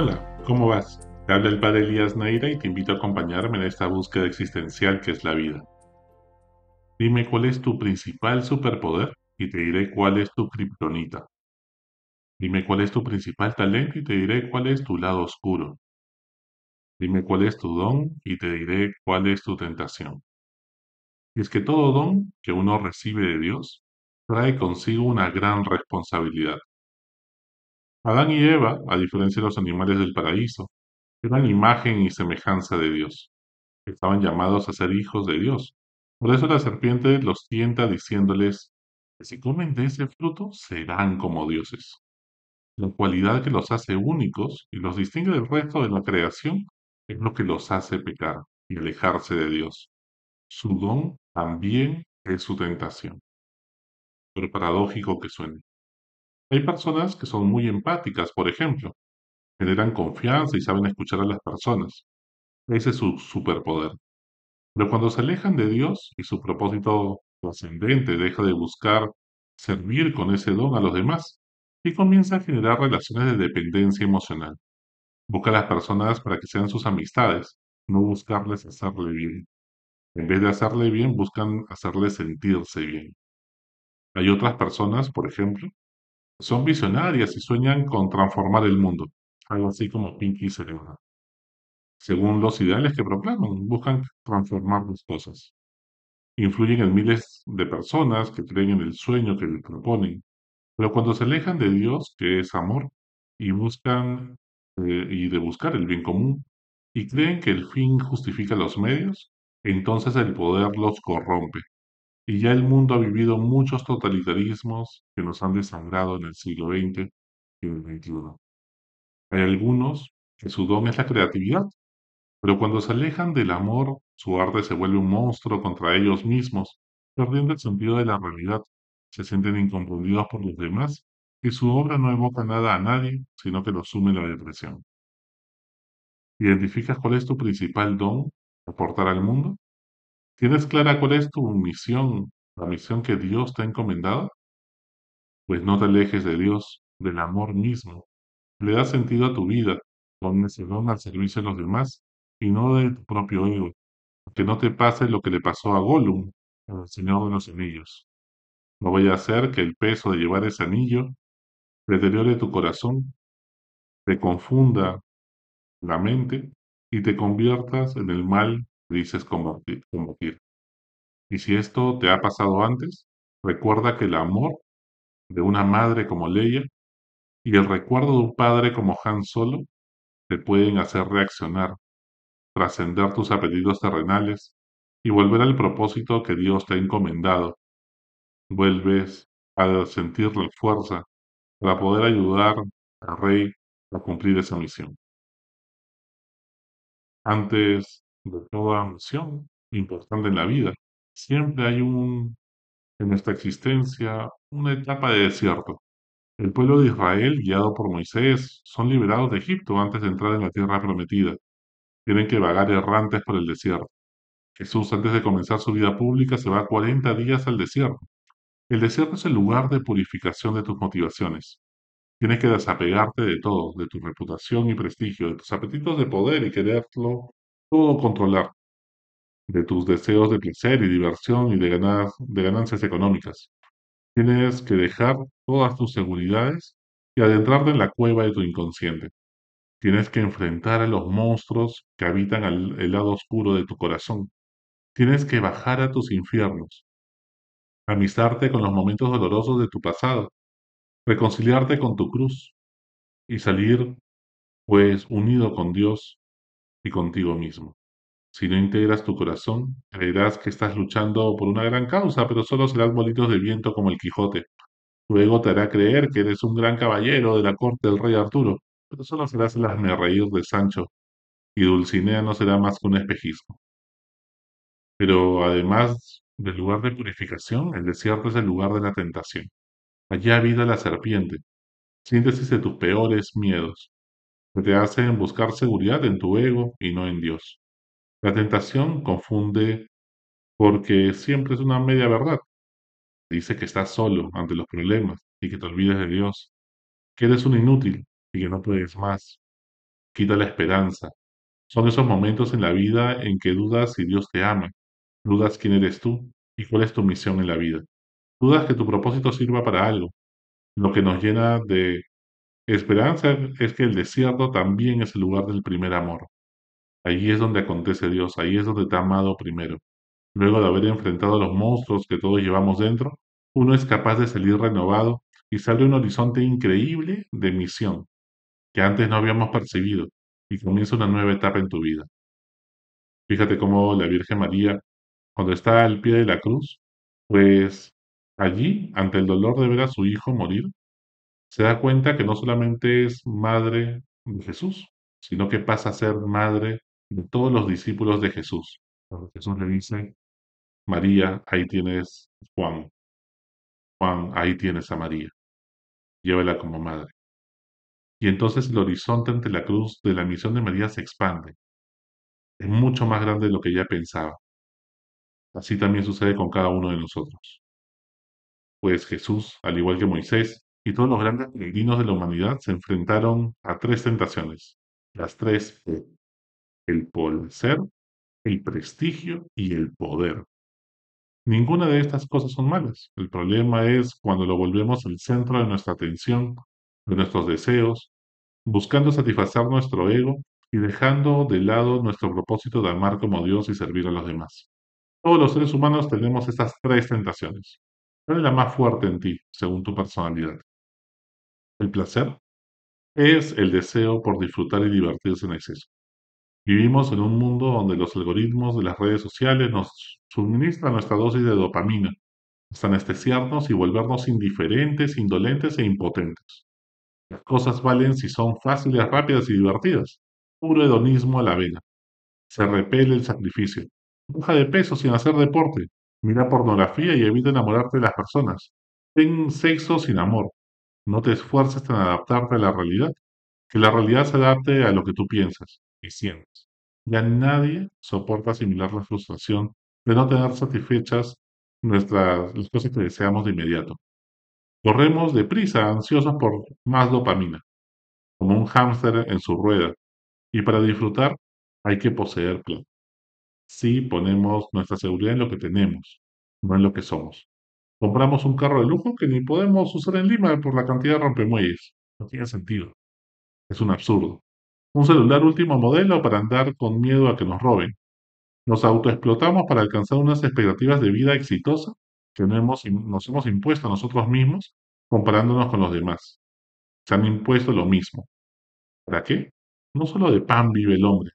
Hola, ¿cómo vas? Te habla el padre Elías Neira y te invito a acompañarme en esta búsqueda existencial que es la vida. Dime cuál es tu principal superpoder y te diré cuál es tu kriptonita. Dime cuál es tu principal talento y te diré cuál es tu lado oscuro. Dime cuál es tu don y te diré cuál es tu tentación. Y es que todo don que uno recibe de Dios trae consigo una gran responsabilidad. Adán y Eva, a diferencia de los animales del paraíso, eran imagen y semejanza de Dios. Estaban llamados a ser hijos de Dios. Por eso la serpiente los tienta diciéndoles que si comen de ese fruto serán como dioses. La cualidad que los hace únicos y los distingue del resto de la creación es lo que los hace pecar y alejarse de Dios. Su don también es su tentación. Pero paradójico que suene. Hay personas que son muy empáticas, por ejemplo, generan confianza y saben escuchar a las personas. Ese es su superpoder. Pero cuando se alejan de Dios y su propósito trascendente deja de buscar servir con ese don a los demás y comienza a generar relaciones de dependencia emocional. Busca a las personas para que sean sus amistades, no buscarles hacerle bien. En vez de hacerle bien, buscan hacerle sentirse bien. Hay otras personas, por ejemplo, son visionarias y sueñan con transformar el mundo, algo así como Pinky Cerebro. Según los ideales que proclaman, buscan transformar las cosas. Influyen en miles de personas que creen en el sueño que les proponen, pero cuando se alejan de Dios, que es amor, y buscan eh, y de buscar el bien común, y creen que el fin justifica los medios, entonces el poder los corrompe. Y ya el mundo ha vivido muchos totalitarismos que nos han desangrado en el siglo XX y el XXI. Hay algunos que su don es la creatividad, pero cuando se alejan del amor, su arte se vuelve un monstruo contra ellos mismos, perdiendo el sentido de la realidad. Se sienten incomprendidos por los demás y su obra no evoca nada a nadie, sino que los sume la depresión. ¿Identificas cuál es tu principal don? ¿Aportar al mundo? ¿Tienes clara cuál es tu misión, la misión que Dios te ha encomendado? Pues no te alejes de Dios, del amor mismo. Le da sentido a tu vida, pon ese don al servicio de los demás y no de tu propio ego. Que no te pase lo que le pasó a Gollum, al Señor de los Anillos. No vaya a ser que el peso de llevar ese anillo deteriore tu corazón, te confunda la mente y te conviertas en el mal dices combatir. Y si esto te ha pasado antes, recuerda que el amor de una madre como Leia y el recuerdo de un padre como Han Solo te pueden hacer reaccionar trascender tus apetitos terrenales y volver al propósito que Dios te ha encomendado. Vuelves a sentir la fuerza para poder ayudar al Rey a cumplir esa misión. Antes de toda misión importante en la vida, siempre hay un, en nuestra existencia, una etapa de desierto. El pueblo de Israel, guiado por Moisés, son liberados de Egipto antes de entrar en la tierra prometida tienen que vagar errantes por el desierto. Jesús, antes de comenzar su vida pública, se va 40 días al desierto. El desierto es el lugar de purificación de tus motivaciones. Tienes que desapegarte de todo, de tu reputación y prestigio, de tus apetitos de poder y quererlo todo controlar, de tus deseos de placer y diversión y de, de ganancias económicas. Tienes que dejar todas tus seguridades y adentrarte en la cueva de tu inconsciente. Tienes que enfrentar a los monstruos que habitan al, el lado oscuro de tu corazón. Tienes que bajar a tus infiernos, amistarte con los momentos dolorosos de tu pasado, reconciliarte con tu cruz y salir, pues, unido con Dios y contigo mismo. Si no integras tu corazón, creerás que estás luchando por una gran causa, pero solo serás bolitos de viento como el Quijote. Luego te hará creer que eres un gran caballero de la corte del rey Arturo, pero solo serás el reír de Sancho, y Dulcinea no será más que un espejismo. Pero además del lugar de purificación, el desierto es el lugar de la tentación. Allí habita la serpiente, síntesis de tus peores miedos, te hacen buscar seguridad en tu ego y no en Dios. La tentación confunde porque siempre es una media verdad. Dice que estás solo ante los problemas y que te olvides de Dios, que eres un inútil y que no puedes más. quita la esperanza. Son esos momentos en la vida en que dudas si Dios te ama, dudas quién eres tú y cuál es tu misión en la vida. Dudas que tu propósito sirva para algo. Lo que nos llena de esperanza es que el desierto también es el lugar del primer amor. Allí es donde acontece Dios, ahí es donde te ha amado primero. Luego de haber enfrentado a los monstruos que todos llevamos dentro, uno es capaz de salir renovado y sale un horizonte increíble de misión que antes no habíamos percibido y comienza una nueva etapa en tu vida. Fíjate cómo la Virgen María, cuando está al pie de la cruz, pues allí, ante el dolor de ver a su hijo morir, se da cuenta que no solamente es madre de Jesús, sino que pasa a ser madre de todos los discípulos de Jesús. Jesús le dice, María, ahí tienes Juan. Juan, ahí tienes a María. Llévala como madre. Y entonces el horizonte ante la cruz de la misión de María se expande. Es mucho más grande de lo que ella pensaba. Así también sucede con cada uno de nosotros. Pues Jesús, al igual que Moisés y todos los grandes peregrinos de la humanidad, se enfrentaron a tres tentaciones. Las tres el placer, el prestigio y el poder. Ninguna de estas cosas son malas. El problema es cuando lo volvemos el centro de nuestra atención, de nuestros deseos, buscando satisfacer nuestro ego y dejando de lado nuestro propósito de amar como Dios y servir a los demás. Todos los seres humanos tenemos estas tres tentaciones. ¿Cuál es la más fuerte en ti, según tu personalidad? El placer es el deseo por disfrutar y divertirse en exceso. Vivimos en un mundo donde los algoritmos de las redes sociales nos suministran nuestra dosis de dopamina, hasta anestesiarnos y volvernos indiferentes, indolentes e impotentes. Las cosas valen si son fáciles, rápidas y divertidas. Puro hedonismo a la vena. Se repele el sacrificio. Baja de peso sin hacer deporte. Mira pornografía y evita enamorarte de las personas. Ten sexo sin amor. No te esfuerces en adaptarte a la realidad. Que la realidad se adapte a lo que tú piensas y sientes. Ya nadie soporta asimilar la frustración de no tener satisfechas nuestras, las cosas que deseamos de inmediato. Corremos deprisa, ansiosos por más dopamina, como un hámster en su rueda, y para disfrutar hay que poseer plata. Si ponemos nuestra seguridad en lo que tenemos, no en lo que somos. Compramos un carro de lujo que ni podemos usar en Lima por la cantidad de rompemuelles. No tiene sentido. Es un absurdo. Un celular último modelo para andar con miedo a que nos roben. Nos autoexplotamos para alcanzar unas expectativas de vida exitosa que nos hemos impuesto a nosotros mismos comparándonos con los demás. Se han impuesto lo mismo. ¿Para qué? No solo de pan vive el hombre.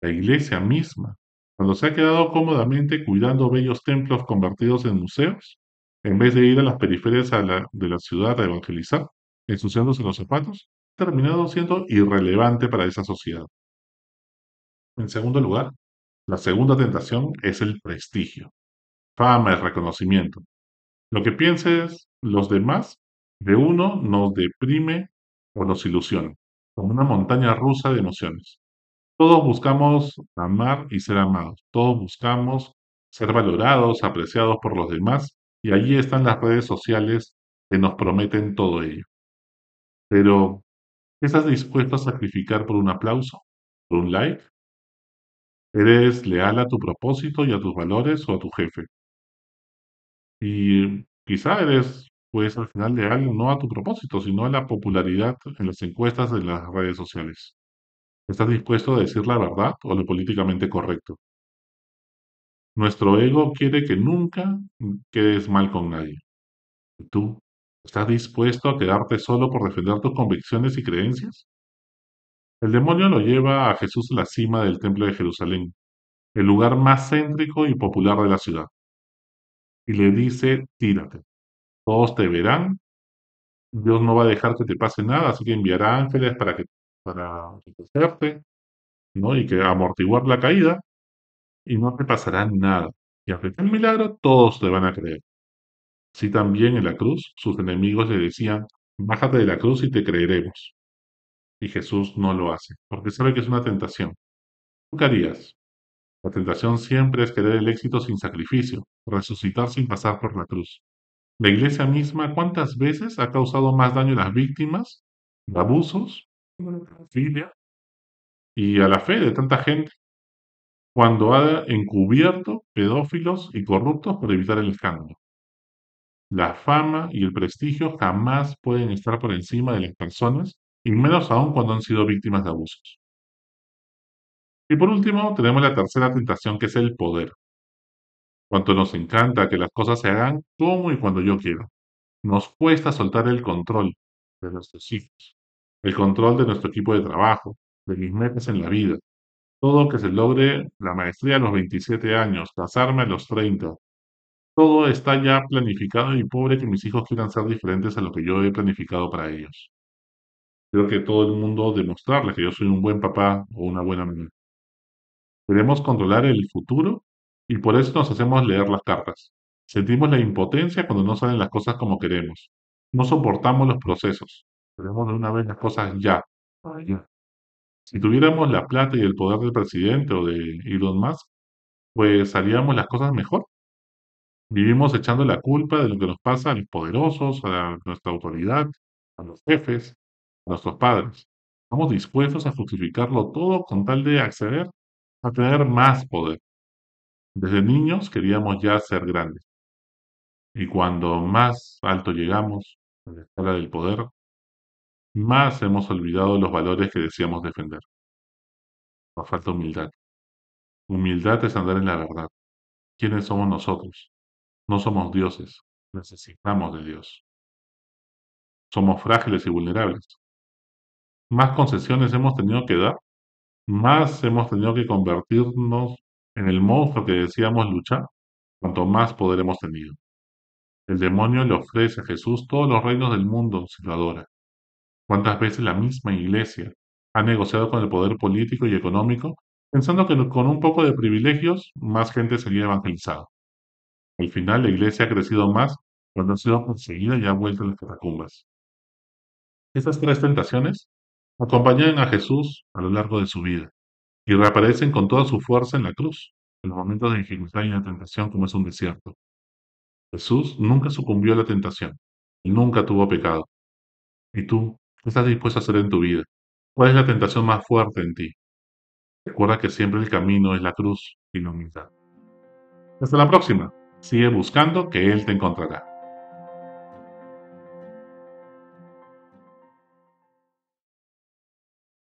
La iglesia misma, cuando se ha quedado cómodamente cuidando bellos templos convertidos en museos, en vez de ir a las periferias de la ciudad a evangelizar, ensuciándose los zapatos, terminado siendo irrelevante para esa sociedad. En segundo lugar, la segunda tentación es el prestigio fama y reconocimiento. Lo que pienses los demás de uno nos deprime o nos ilusiona, como una montaña rusa de emociones. Todos buscamos amar y ser amados. Todos buscamos ser valorados, apreciados por los demás, y allí están las redes sociales que nos prometen todo ello. Pero, ¿estás dispuesto a sacrificar por un aplauso? ¿Por un like? ¿Eres leal a tu propósito y a tus valores o a tu jefe? Y quizá eres, pues al final leal no a tu propósito, sino a la popularidad en las encuestas de las redes sociales. ¿Estás dispuesto a decir la verdad o lo políticamente correcto? Nuestro ego quiere que nunca quedes mal con nadie. ¿Tú estás dispuesto a quedarte solo por defender tus convicciones y creencias? El demonio lo lleva a Jesús a la cima del templo de Jerusalén, el lugar más céntrico y popular de la ciudad y le dice, tírate. Todos te verán. Dios no va a dejar que te pase nada, así que enviará ángeles para que para protegerte, ¿no? Y que amortiguar la caída y no te pasará nada. Y al el milagro, todos te van a creer. Así también en la cruz, sus enemigos le decían, bájate de la cruz y te creeremos. Y Jesús no lo hace, porque sabe que es una tentación. ¿Tú? La tentación siempre es querer el éxito sin sacrificio, resucitar sin pasar por la cruz. La Iglesia misma, ¿cuántas veces ha causado más daño a las víctimas de abusos, filia y a la fe de tanta gente cuando ha encubierto pedófilos y corruptos por evitar el escándalo. La fama y el prestigio jamás pueden estar por encima de las personas, y menos aún cuando han sido víctimas de abusos. Y por último, tenemos la tercera tentación, que es el poder. Cuanto nos encanta que las cosas se hagan como y cuando yo quiero. Nos cuesta soltar el control de nuestros hijos, el control de nuestro equipo de trabajo, de mis metas en la vida. Todo que se logre la maestría a los 27 años, casarme a los 30. Todo está ya planificado y pobre que mis hijos quieran ser diferentes a lo que yo he planificado para ellos. Creo que todo el mundo demostrarles que yo soy un buen papá o una buena mamá. Queremos controlar el futuro y por eso nos hacemos leer las cartas. Sentimos la impotencia cuando no salen las cosas como queremos. No soportamos los procesos. Queremos de una vez las cosas ya. Si tuviéramos la plata y el poder del presidente o de Elon Musk, pues haríamos las cosas mejor. Vivimos echando la culpa de lo que nos pasa a los poderosos, a nuestra autoridad, a los jefes, a nuestros padres. Estamos dispuestos a justificarlo todo con tal de acceder a tener más poder. Desde niños queríamos ya ser grandes. Y cuando más alto llegamos en la escala del poder, más hemos olvidado los valores que decíamos defender. Nos falta humildad. Humildad es andar en la verdad. ¿Quiénes somos nosotros? No somos dioses. Necesitamos de Dios. Somos frágiles y vulnerables. Más concesiones hemos tenido que dar más hemos tenido que convertirnos en el monstruo que decíamos luchar, cuanto más poder hemos tenido. El demonio le ofrece a Jesús todos los reinos del mundo si lo adora. ¿Cuántas veces la misma iglesia ha negociado con el poder político y económico pensando que con un poco de privilegios más gente sería evangelizada? Al final la iglesia ha crecido más cuando ha sido perseguida y ha vuelto a las catacumbas. Estas tres tentaciones acompañan a Jesús a lo largo de su vida y reaparecen con toda su fuerza en la cruz, en los momentos de dificultad y de tentación como es un desierto. Jesús nunca sucumbió a la tentación, y nunca tuvo pecado. ¿Y tú estás dispuesto a hacer en tu vida? ¿Cuál es la tentación más fuerte en ti? Recuerda que siempre el camino es la cruz y la humildad. Hasta la próxima. Sigue buscando que Él te encontrará.